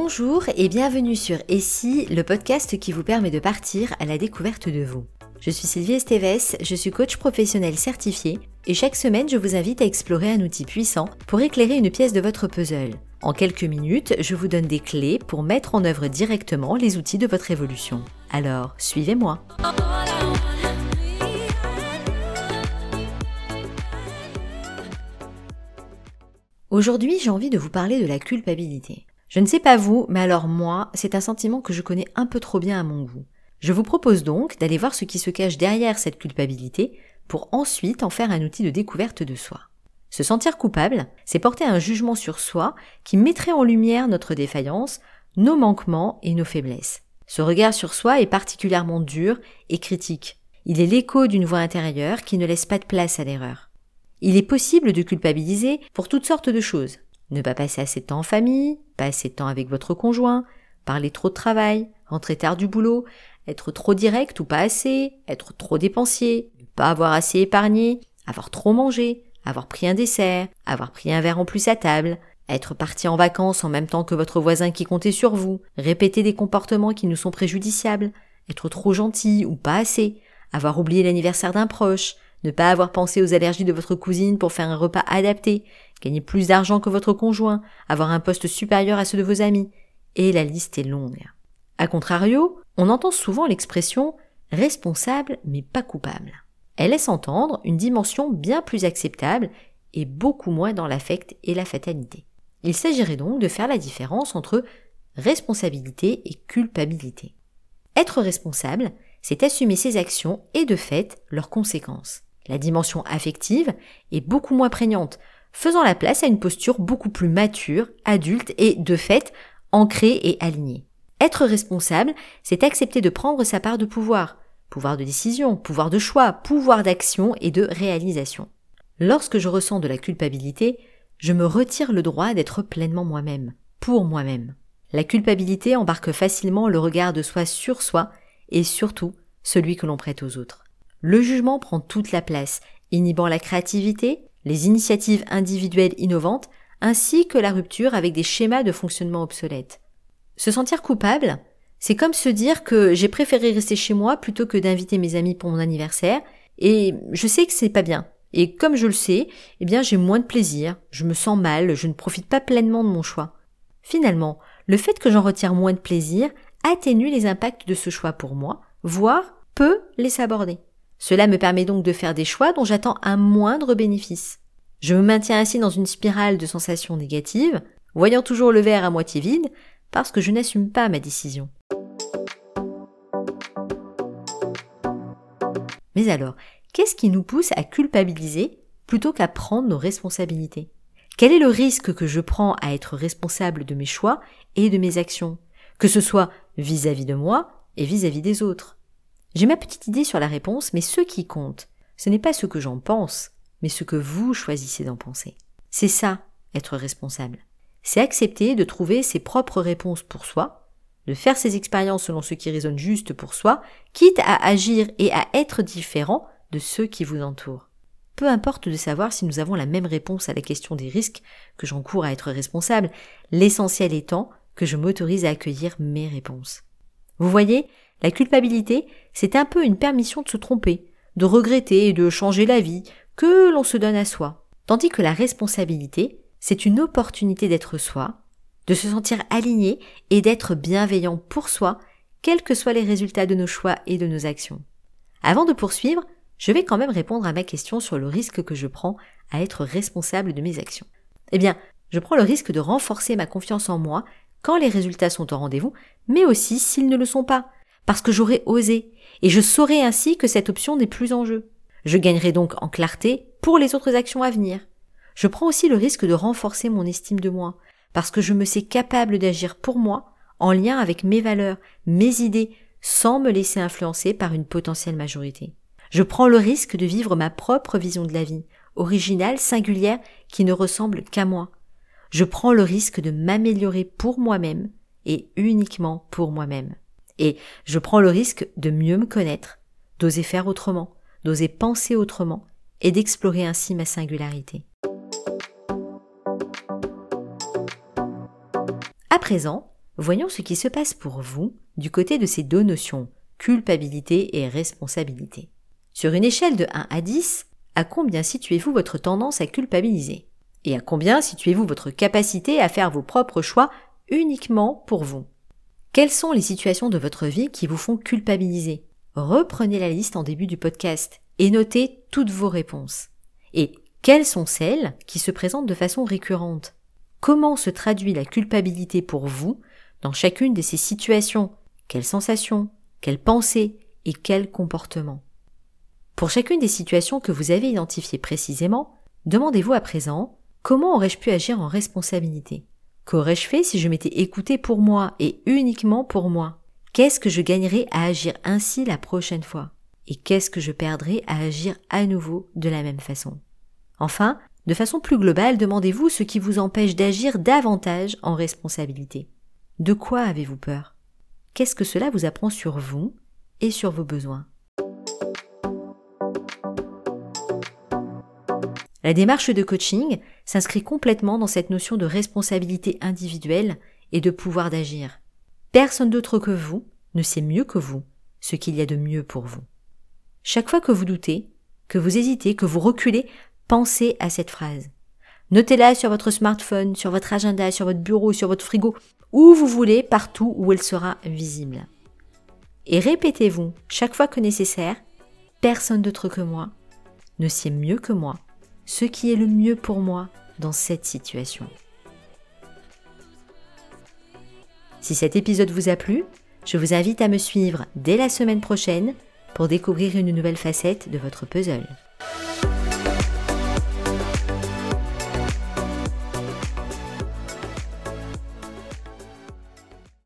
Bonjour et bienvenue sur Essie, le podcast qui vous permet de partir à la découverte de vous. Je suis Sylvie Esteves, je suis coach professionnel certifié et chaque semaine je vous invite à explorer un outil puissant pour éclairer une pièce de votre puzzle. En quelques minutes, je vous donne des clés pour mettre en œuvre directement les outils de votre évolution. Alors, suivez-moi. Aujourd'hui, j'ai envie de vous parler de la culpabilité. Je ne sais pas vous, mais alors moi, c'est un sentiment que je connais un peu trop bien à mon goût. Je vous propose donc d'aller voir ce qui se cache derrière cette culpabilité pour ensuite en faire un outil de découverte de soi. Se sentir coupable, c'est porter un jugement sur soi qui mettrait en lumière notre défaillance, nos manquements et nos faiblesses. Ce regard sur soi est particulièrement dur et critique. Il est l'écho d'une voix intérieure qui ne laisse pas de place à l'erreur. Il est possible de culpabiliser pour toutes sortes de choses. Ne pas passer assez de temps en famille, pas assez de temps avec votre conjoint, parler trop de travail, rentrer tard du boulot, être trop direct ou pas assez, être trop dépensier, ne pas avoir assez épargné, avoir trop mangé, avoir pris un dessert, avoir pris un verre en plus à table, être parti en vacances en même temps que votre voisin qui comptait sur vous, répéter des comportements qui nous sont préjudiciables, être trop gentil ou pas assez, avoir oublié l'anniversaire d'un proche, ne pas avoir pensé aux allergies de votre cousine pour faire un repas adapté, gagner plus d'argent que votre conjoint, avoir un poste supérieur à ceux de vos amis, et la liste est longue. A contrario, on entend souvent l'expression responsable mais pas coupable. Elle laisse entendre une dimension bien plus acceptable et beaucoup moins dans l'affect et la fatalité. Il s'agirait donc de faire la différence entre responsabilité et culpabilité. Être responsable, c'est assumer ses actions et de fait leurs conséquences. La dimension affective est beaucoup moins prégnante, faisant la place à une posture beaucoup plus mature, adulte et, de fait, ancrée et alignée. Être responsable, c'est accepter de prendre sa part de pouvoir, pouvoir de décision, pouvoir de choix, pouvoir d'action et de réalisation. Lorsque je ressens de la culpabilité, je me retire le droit d'être pleinement moi-même, pour moi-même. La culpabilité embarque facilement le regard de soi sur soi et surtout celui que l'on prête aux autres. Le jugement prend toute la place, inhibant la créativité, les initiatives individuelles innovantes, ainsi que la rupture avec des schémas de fonctionnement obsolètes. Se sentir coupable, c'est comme se dire que j'ai préféré rester chez moi plutôt que d'inviter mes amis pour mon anniversaire, et je sais que c'est pas bien. Et comme je le sais, eh bien j'ai moins de plaisir, je me sens mal, je ne profite pas pleinement de mon choix. Finalement, le fait que j'en retire moins de plaisir atténue les impacts de ce choix pour moi, voire peut les saborder. Cela me permet donc de faire des choix dont j'attends un moindre bénéfice. Je me maintiens ainsi dans une spirale de sensations négatives, voyant toujours le verre à moitié vide, parce que je n'assume pas ma décision. Mais alors, qu'est-ce qui nous pousse à culpabiliser plutôt qu'à prendre nos responsabilités? Quel est le risque que je prends à être responsable de mes choix et de mes actions, que ce soit vis-à-vis de moi et vis-à-vis des autres? J'ai ma petite idée sur la réponse, mais ce qui compte, ce n'est pas ce que j'en pense, mais ce que vous choisissez d'en penser. C'est ça, être responsable. C'est accepter de trouver ses propres réponses pour soi, de faire ses expériences selon ce qui résonne juste pour soi, quitte à agir et à être différent de ceux qui vous entourent. Peu importe de savoir si nous avons la même réponse à la question des risques que j'encours à être responsable, l'essentiel étant que je m'autorise à accueillir mes réponses. Vous voyez, la culpabilité, c'est un peu une permission de se tromper, de regretter et de changer la vie que l'on se donne à soi. Tandis que la responsabilité, c'est une opportunité d'être soi, de se sentir aligné et d'être bienveillant pour soi, quels que soient les résultats de nos choix et de nos actions. Avant de poursuivre, je vais quand même répondre à ma question sur le risque que je prends à être responsable de mes actions. Eh bien, je prends le risque de renforcer ma confiance en moi quand les résultats sont au rendez-vous, mais aussi s'ils ne le sont pas, parce que j'aurais osé, et je saurais ainsi que cette option n'est plus en jeu. Je gagnerai donc en clarté pour les autres actions à venir. Je prends aussi le risque de renforcer mon estime de moi, parce que je me sais capable d'agir pour moi, en lien avec mes valeurs, mes idées, sans me laisser influencer par une potentielle majorité. Je prends le risque de vivre ma propre vision de la vie, originale, singulière, qui ne ressemble qu'à moi. Je prends le risque de m'améliorer pour moi-même et uniquement pour moi-même. Et je prends le risque de mieux me connaître, d'oser faire autrement, d'oser penser autrement, et d'explorer ainsi ma singularité. À présent, Voyons ce qui se passe pour vous du côté de ces deux notions, culpabilité et responsabilité. Sur une échelle de 1 à 10, à combien situez-vous votre tendance à culpabiliser? Et à combien situez-vous votre capacité à faire vos propres choix uniquement pour vous? Quelles sont les situations de votre vie qui vous font culpabiliser? Reprenez la liste en début du podcast et notez toutes vos réponses. Et quelles sont celles qui se présentent de façon récurrente? Comment se traduit la culpabilité pour vous dans chacune de ces situations? Quelles sensations? Quelles pensées? Et quels comportements? Pour chacune des situations que vous avez identifiées précisément, demandez-vous à présent comment aurais-je pu agir en responsabilité? Qu'aurais-je fait si je m'étais écouté pour moi et uniquement pour moi? Qu'est-ce que je gagnerais à agir ainsi la prochaine fois? Et qu'est-ce que je perdrais à agir à nouveau de la même façon? Enfin, de façon plus globale, demandez-vous ce qui vous empêche d'agir davantage en responsabilité. De quoi avez-vous peur? Qu'est-ce que cela vous apprend sur vous et sur vos besoins? La démarche de coaching s'inscrit complètement dans cette notion de responsabilité individuelle et de pouvoir d'agir. Personne d'autre que vous ne sait mieux que vous ce qu'il y a de mieux pour vous. Chaque fois que vous doutez, que vous hésitez, que vous reculez, Pensez à cette phrase. Notez-la sur votre smartphone, sur votre agenda, sur votre bureau, sur votre frigo, où vous voulez, partout où elle sera visible. Et répétez-vous chaque fois que nécessaire, personne d'autre que moi ne sait mieux que moi ce qui est le mieux pour moi dans cette situation. Si cet épisode vous a plu, je vous invite à me suivre dès la semaine prochaine pour découvrir une nouvelle facette de votre puzzle.